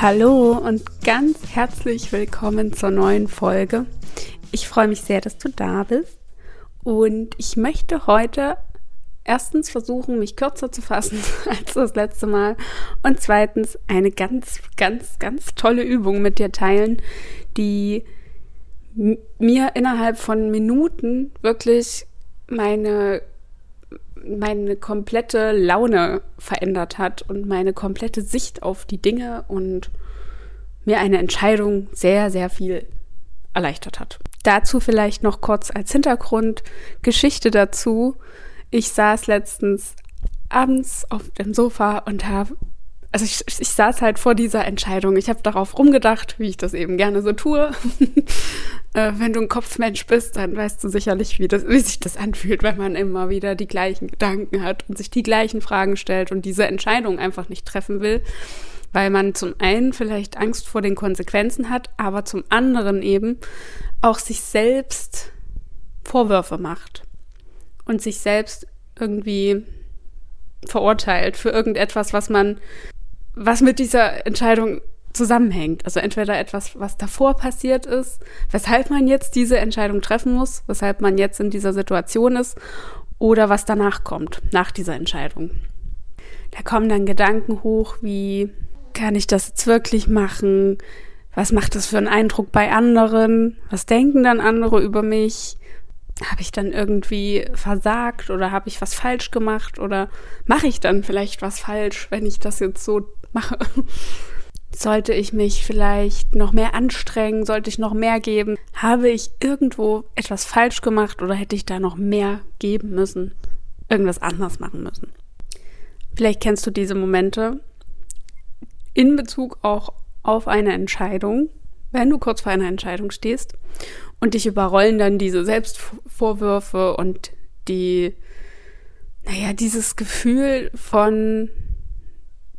Hallo und ganz herzlich willkommen zur neuen Folge. Ich freue mich sehr, dass du da bist und ich möchte heute erstens versuchen, mich kürzer zu fassen als das letzte Mal und zweitens eine ganz, ganz, ganz tolle Übung mit dir teilen, die mir innerhalb von Minuten wirklich meine meine komplette Laune verändert hat und meine komplette Sicht auf die Dinge und mir eine Entscheidung sehr, sehr viel erleichtert hat. Dazu vielleicht noch kurz als Hintergrund Geschichte dazu. Ich saß letztens abends auf dem Sofa und habe also ich, ich saß halt vor dieser Entscheidung. Ich habe darauf rumgedacht, wie ich das eben gerne so tue. äh, wenn du ein Kopfmensch bist, dann weißt du sicherlich, wie, das, wie sich das anfühlt, wenn man immer wieder die gleichen Gedanken hat und sich die gleichen Fragen stellt und diese Entscheidung einfach nicht treffen will, weil man zum einen vielleicht Angst vor den Konsequenzen hat, aber zum anderen eben auch sich selbst Vorwürfe macht und sich selbst irgendwie verurteilt für irgendetwas, was man was mit dieser Entscheidung zusammenhängt. Also entweder etwas, was davor passiert ist, weshalb man jetzt diese Entscheidung treffen muss, weshalb man jetzt in dieser Situation ist, oder was danach kommt, nach dieser Entscheidung. Da kommen dann Gedanken hoch wie, kann ich das jetzt wirklich machen? Was macht das für einen Eindruck bei anderen? Was denken dann andere über mich? habe ich dann irgendwie versagt oder habe ich was falsch gemacht oder mache ich dann vielleicht was falsch, wenn ich das jetzt so mache? Sollte ich mich vielleicht noch mehr anstrengen? Sollte ich noch mehr geben? Habe ich irgendwo etwas falsch gemacht oder hätte ich da noch mehr geben müssen? Irgendwas anders machen müssen? Vielleicht kennst du diese Momente in Bezug auch auf eine Entscheidung, wenn du kurz vor einer Entscheidung stehst und dich überrollen dann diese Selbstvorwürfe und die, naja, dieses Gefühl von,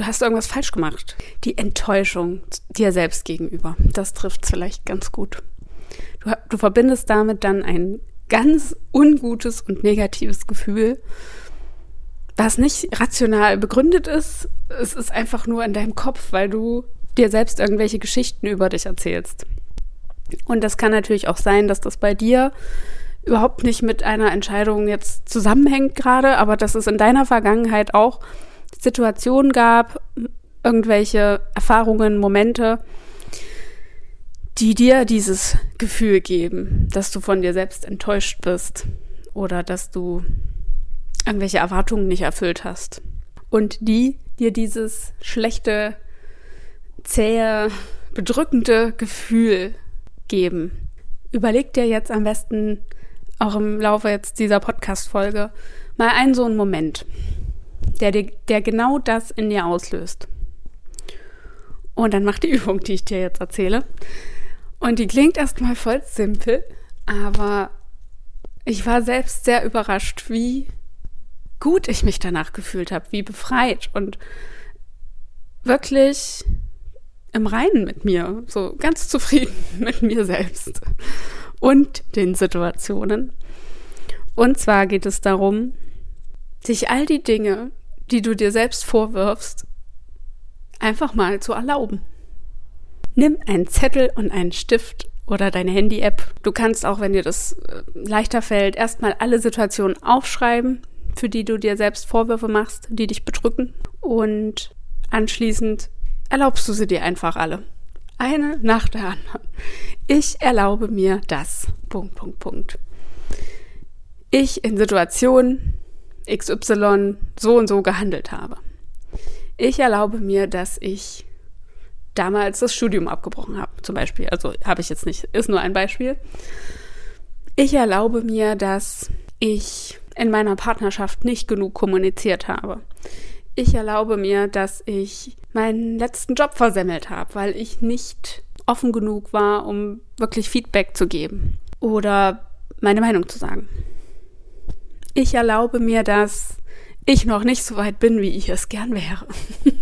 du hast irgendwas falsch gemacht. Die Enttäuschung dir selbst gegenüber. Das trifft vielleicht ganz gut. Du, du verbindest damit dann ein ganz ungutes und negatives Gefühl, was nicht rational begründet ist. Es ist einfach nur in deinem Kopf, weil du dir selbst irgendwelche Geschichten über dich erzählst. Und das kann natürlich auch sein, dass das bei dir überhaupt nicht mit einer Entscheidung jetzt zusammenhängt gerade, aber dass es in deiner Vergangenheit auch Situationen gab, irgendwelche Erfahrungen, Momente, die dir dieses Gefühl geben, dass du von dir selbst enttäuscht bist oder dass du irgendwelche Erwartungen nicht erfüllt hast und die dir dieses schlechte zähe, bedrückende Gefühl geben. Überleg dir jetzt am besten auch im Laufe jetzt dieser Podcast-Folge mal einen so einen Moment, der, der genau das in dir auslöst. Und dann mach die Übung, die ich dir jetzt erzähle. Und die klingt erstmal voll simpel, aber ich war selbst sehr überrascht, wie gut ich mich danach gefühlt habe, wie befreit und wirklich im Reinen mit mir, so ganz zufrieden mit mir selbst und den Situationen. Und zwar geht es darum, sich all die Dinge, die du dir selbst vorwirfst, einfach mal zu erlauben. Nimm einen Zettel und einen Stift oder deine Handy-App. Du kannst auch, wenn dir das äh, leichter fällt, erstmal alle Situationen aufschreiben, für die du dir selbst Vorwürfe machst, die dich bedrücken. Und anschließend erlaubst du sie dir einfach alle. Eine nach der anderen. Ich erlaube mir das. Punkt, Punkt, Punkt. Ich in Situation XY so und so gehandelt habe. Ich erlaube mir, dass ich damals das Studium abgebrochen habe, zum Beispiel. Also habe ich jetzt nicht, ist nur ein Beispiel. Ich erlaube mir, dass ich in meiner Partnerschaft nicht genug kommuniziert habe. Ich erlaube mir, dass ich meinen letzten Job versemmelt habe, weil ich nicht offen genug war, um wirklich Feedback zu geben oder meine Meinung zu sagen. Ich erlaube mir, dass ich noch nicht so weit bin, wie ich es gern wäre.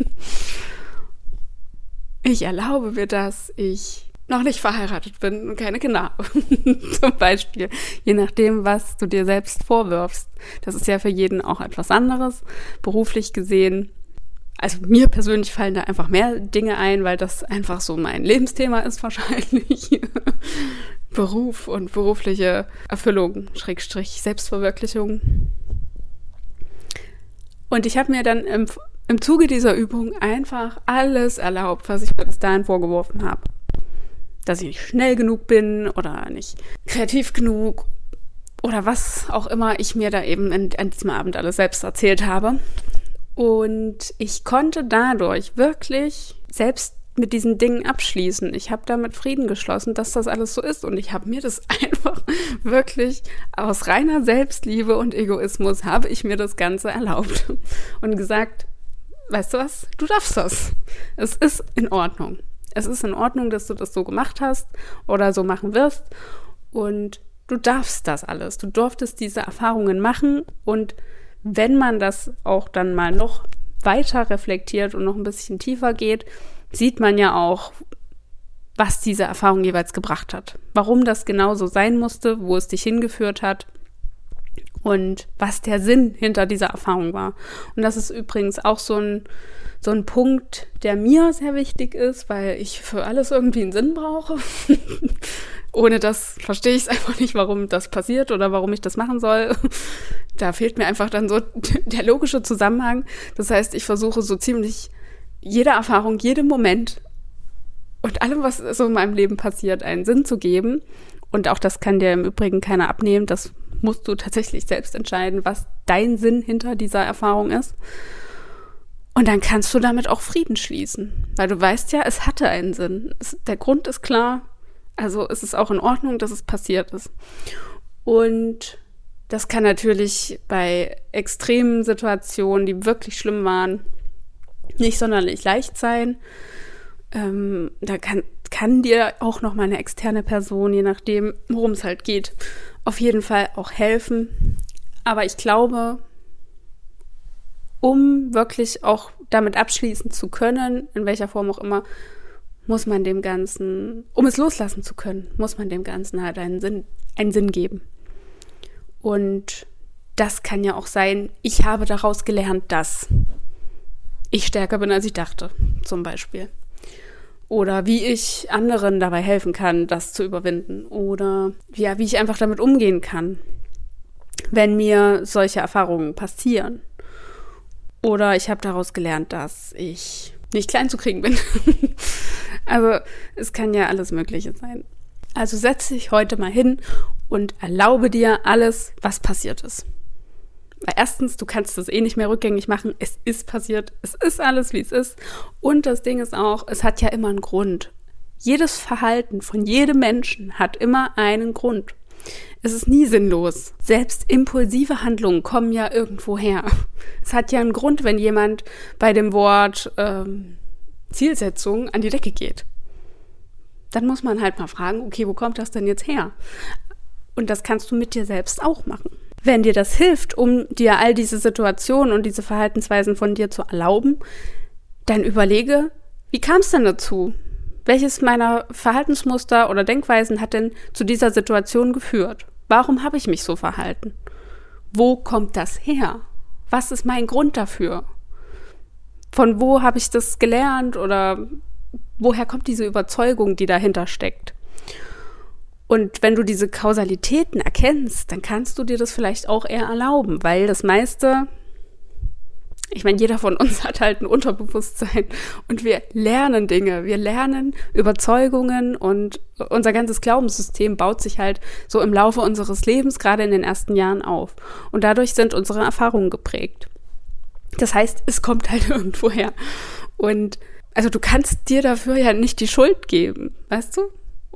ich erlaube mir, dass ich noch nicht verheiratet bin und keine Kinder habe. Zum Beispiel. Je nachdem, was du dir selbst vorwirfst. Das ist ja für jeden auch etwas anderes. Beruflich gesehen also mir persönlich fallen da einfach mehr Dinge ein, weil das einfach so mein Lebensthema ist wahrscheinlich. Beruf und berufliche Erfüllung, Schrägstrich Selbstverwirklichung. Und ich habe mir dann im, im Zuge dieser Übung einfach alles erlaubt, was ich mir bis dahin vorgeworfen habe. Dass ich nicht schnell genug bin oder nicht kreativ genug oder was auch immer ich mir da eben in, an diesem Abend alles selbst erzählt habe. Und ich konnte dadurch wirklich selbst mit diesen Dingen abschließen. Ich habe damit Frieden geschlossen, dass das alles so ist. Und ich habe mir das einfach wirklich aus reiner Selbstliebe und Egoismus habe ich mir das Ganze erlaubt und gesagt, weißt du was, du darfst das. Es ist in Ordnung. Es ist in Ordnung, dass du das so gemacht hast oder so machen wirst. Und du darfst das alles. Du durftest diese Erfahrungen machen und wenn man das auch dann mal noch weiter reflektiert und noch ein bisschen tiefer geht, sieht man ja auch, was diese Erfahrung jeweils gebracht hat. Warum das genau so sein musste, wo es dich hingeführt hat und was der Sinn hinter dieser Erfahrung war. Und das ist übrigens auch so ein, so ein Punkt, der mir sehr wichtig ist, weil ich für alles irgendwie einen Sinn brauche. Ohne das verstehe ich es einfach nicht, warum das passiert oder warum ich das machen soll. Da fehlt mir einfach dann so der logische Zusammenhang. Das heißt, ich versuche so ziemlich jede Erfahrung, jedem Moment und allem, was so in meinem Leben passiert, einen Sinn zu geben. Und auch das kann dir im Übrigen keiner abnehmen. Das musst du tatsächlich selbst entscheiden, was dein Sinn hinter dieser Erfahrung ist. Und dann kannst du damit auch Frieden schließen, weil du weißt ja, es hatte einen Sinn. Es, der Grund ist klar, also es ist auch in Ordnung, dass es passiert ist. Und das kann natürlich bei extremen Situationen, die wirklich schlimm waren, nicht sonderlich leicht sein. Ähm, da kann, kann dir auch noch mal eine externe Person, je nachdem, worum es halt geht, auf jeden Fall auch helfen. Aber ich glaube, um wirklich auch damit abschließen zu können, in welcher Form auch immer, muss man dem Ganzen, um es loslassen zu können, muss man dem Ganzen halt einen Sinn, einen Sinn geben. Und das kann ja auch sein, ich habe daraus gelernt, dass ich stärker bin, als ich dachte, zum Beispiel. Oder wie ich anderen dabei helfen kann, das zu überwinden. Oder ja, wie ich einfach damit umgehen kann, wenn mir solche Erfahrungen passieren. Oder ich habe daraus gelernt, dass ich nicht klein zu kriegen bin. Also es kann ja alles Mögliche sein. Also setze dich heute mal hin und erlaube dir alles, was passiert ist. Weil erstens, du kannst das eh nicht mehr rückgängig machen. Es ist passiert. Es ist alles, wie es ist. Und das Ding ist auch, es hat ja immer einen Grund. Jedes Verhalten von jedem Menschen hat immer einen Grund. Es ist nie sinnlos. Selbst impulsive Handlungen kommen ja irgendwo her. Es hat ja einen Grund, wenn jemand bei dem Wort ähm, Zielsetzung an die Decke geht. Dann muss man halt mal fragen, okay, wo kommt das denn jetzt her? Und das kannst du mit dir selbst auch machen. Wenn dir das hilft, um dir all diese Situationen und diese Verhaltensweisen von dir zu erlauben, dann überlege, wie kam es denn dazu? Welches meiner Verhaltensmuster oder Denkweisen hat denn zu dieser Situation geführt? Warum habe ich mich so verhalten? Wo kommt das her? Was ist mein Grund dafür? von wo habe ich das gelernt oder woher kommt diese Überzeugung, die dahinter steckt? Und wenn du diese Kausalitäten erkennst, dann kannst du dir das vielleicht auch eher erlauben, weil das meiste, ich meine, jeder von uns hat halt ein Unterbewusstsein und wir lernen Dinge, wir lernen Überzeugungen und unser ganzes Glaubenssystem baut sich halt so im Laufe unseres Lebens, gerade in den ersten Jahren auf. Und dadurch sind unsere Erfahrungen geprägt. Das heißt, es kommt halt irgendwo her. Und also du kannst dir dafür ja nicht die Schuld geben, weißt du?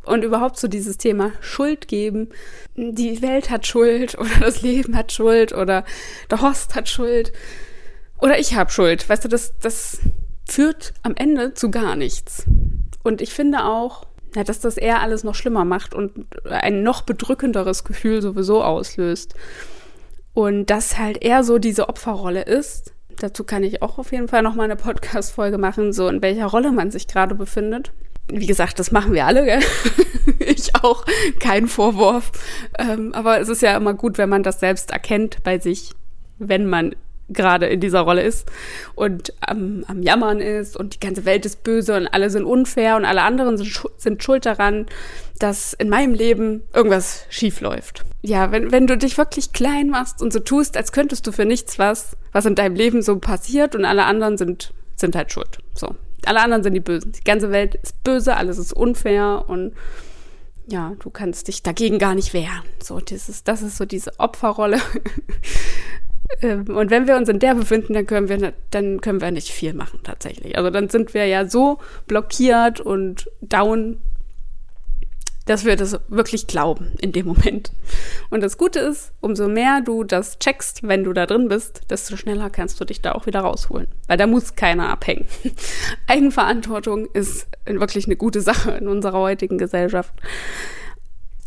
Und überhaupt so dieses Thema Schuld geben. Die Welt hat Schuld oder das Leben hat Schuld oder der Horst hat Schuld oder ich habe Schuld. Weißt du, das, das führt am Ende zu gar nichts. Und ich finde auch, ja, dass das eher alles noch schlimmer macht und ein noch bedrückenderes Gefühl sowieso auslöst. Und das halt eher so diese Opferrolle ist, Dazu kann ich auch auf jeden Fall noch mal eine Podcast-Folge machen, so in welcher Rolle man sich gerade befindet. Wie gesagt, das machen wir alle, gell? ich auch, kein Vorwurf. Ähm, aber es ist ja immer gut, wenn man das selbst erkennt bei sich, wenn man gerade in dieser Rolle ist und am, am Jammern ist und die ganze Welt ist böse und alle sind unfair und alle anderen sind, sind schuld daran, dass in meinem Leben irgendwas schief läuft. Ja, wenn, wenn du dich wirklich klein machst und so tust, als könntest du für nichts was, was in deinem Leben so passiert und alle anderen sind, sind halt schuld. So. Alle anderen sind die Bösen. Die ganze Welt ist böse, alles ist unfair und ja, du kannst dich dagegen gar nicht wehren. So, dieses, das ist so diese Opferrolle. Ähm, und wenn wir uns in der befinden, dann können wir, dann können wir nicht viel machen tatsächlich. Also dann sind wir ja so blockiert und down, dass wir das wirklich glauben in dem Moment. Und das Gute ist, umso mehr du das checkst, wenn du da drin bist, desto schneller kannst du dich da auch wieder rausholen. Weil da muss keiner abhängen. Eigenverantwortung ist wirklich eine gute Sache in unserer heutigen Gesellschaft.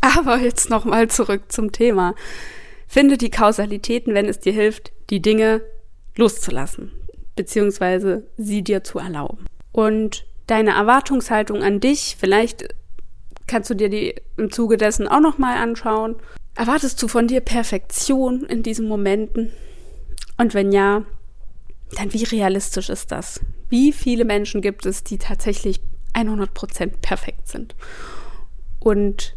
Aber jetzt nochmal zurück zum Thema. Finde die Kausalitäten, wenn es dir hilft, die Dinge loszulassen, beziehungsweise sie dir zu erlauben. Und deine Erwartungshaltung an dich, vielleicht kannst du dir die im Zuge dessen auch nochmal anschauen. Erwartest du von dir Perfektion in diesen Momenten? Und wenn ja, dann wie realistisch ist das? Wie viele Menschen gibt es, die tatsächlich 100% perfekt sind? Und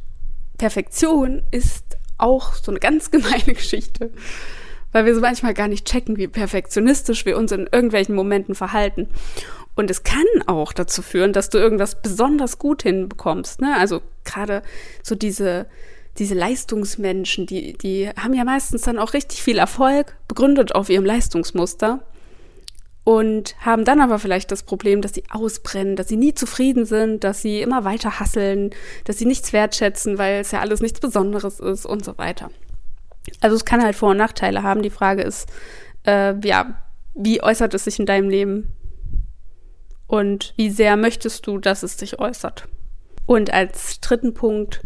Perfektion ist auch so eine ganz gemeine Geschichte, weil wir so manchmal gar nicht checken, wie perfektionistisch wir uns in irgendwelchen Momenten verhalten. Und es kann auch dazu führen, dass du irgendwas besonders gut hinbekommst. Ne? Also gerade so diese, diese Leistungsmenschen, die, die haben ja meistens dann auch richtig viel Erfolg, begründet auf ihrem Leistungsmuster. Und haben dann aber vielleicht das Problem, dass sie ausbrennen, dass sie nie zufrieden sind, dass sie immer weiter hasseln, dass sie nichts wertschätzen, weil es ja alles nichts Besonderes ist und so weiter. Also es kann halt Vor- und Nachteile haben. Die Frage ist, äh, ja, wie äußert es sich in deinem Leben? Und wie sehr möchtest du, dass es sich äußert. Und als dritten Punkt,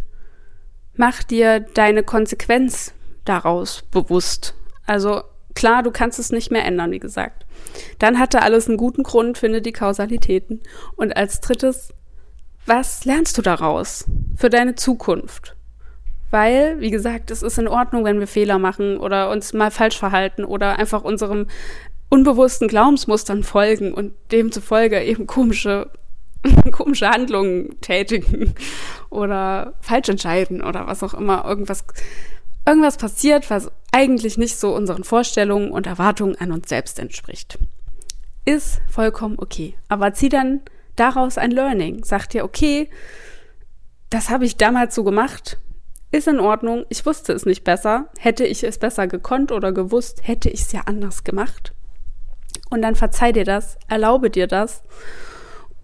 mach dir deine Konsequenz daraus bewusst. Also klar, du kannst es nicht mehr ändern, wie gesagt. Dann hatte alles einen guten Grund, finde die Kausalitäten. Und als drittes, was lernst du daraus für deine Zukunft? Weil, wie gesagt, es ist in Ordnung, wenn wir Fehler machen oder uns mal falsch verhalten oder einfach unserem unbewussten Glaubensmustern folgen und demzufolge eben komische, komische Handlungen tätigen oder falsch entscheiden oder was auch immer, irgendwas, irgendwas passiert, was eigentlich nicht so unseren Vorstellungen und Erwartungen an uns selbst entspricht. Ist vollkommen okay. Aber zieh dann daraus ein Learning. Sag dir, okay, das habe ich damals so gemacht, ist in Ordnung, ich wusste es nicht besser. Hätte ich es besser gekonnt oder gewusst, hätte ich es ja anders gemacht. Und dann verzeih dir das, erlaube dir das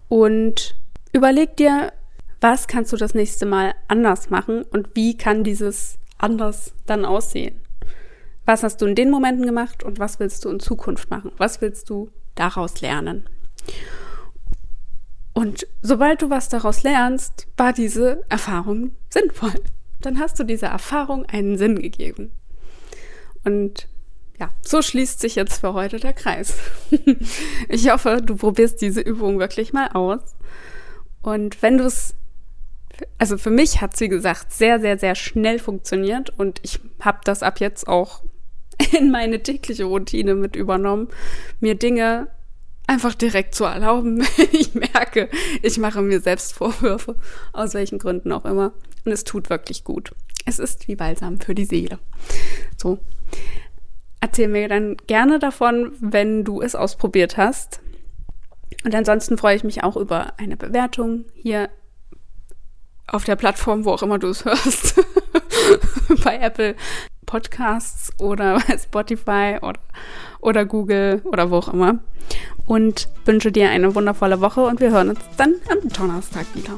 und überleg dir, was kannst du das nächste Mal anders machen und wie kann dieses anders dann aussehen? Was hast du in den Momenten gemacht und was willst du in Zukunft machen? Was willst du daraus lernen? Und sobald du was daraus lernst, war diese Erfahrung sinnvoll. Dann hast du dieser Erfahrung einen Sinn gegeben. Und ja, so schließt sich jetzt für heute der Kreis. ich hoffe, du probierst diese Übung wirklich mal aus. Und wenn du es, also für mich hat sie gesagt, sehr, sehr, sehr schnell funktioniert und ich habe das ab jetzt auch in meine tägliche Routine mit übernommen, mir Dinge einfach direkt zu erlauben, ich merke, ich mache mir selbst Vorwürfe, aus welchen Gründen auch immer. Und es tut wirklich gut. Es ist wie Balsam für die Seele. So erzähl mir dann gerne davon, wenn du es ausprobiert hast. Und ansonsten freue ich mich auch über eine Bewertung hier auf der Plattform, wo auch immer du es hörst. bei Apple Podcasts oder bei Spotify oder, oder Google oder wo auch immer. Und wünsche dir eine wundervolle Woche und wir hören uns dann am Donnerstag wieder.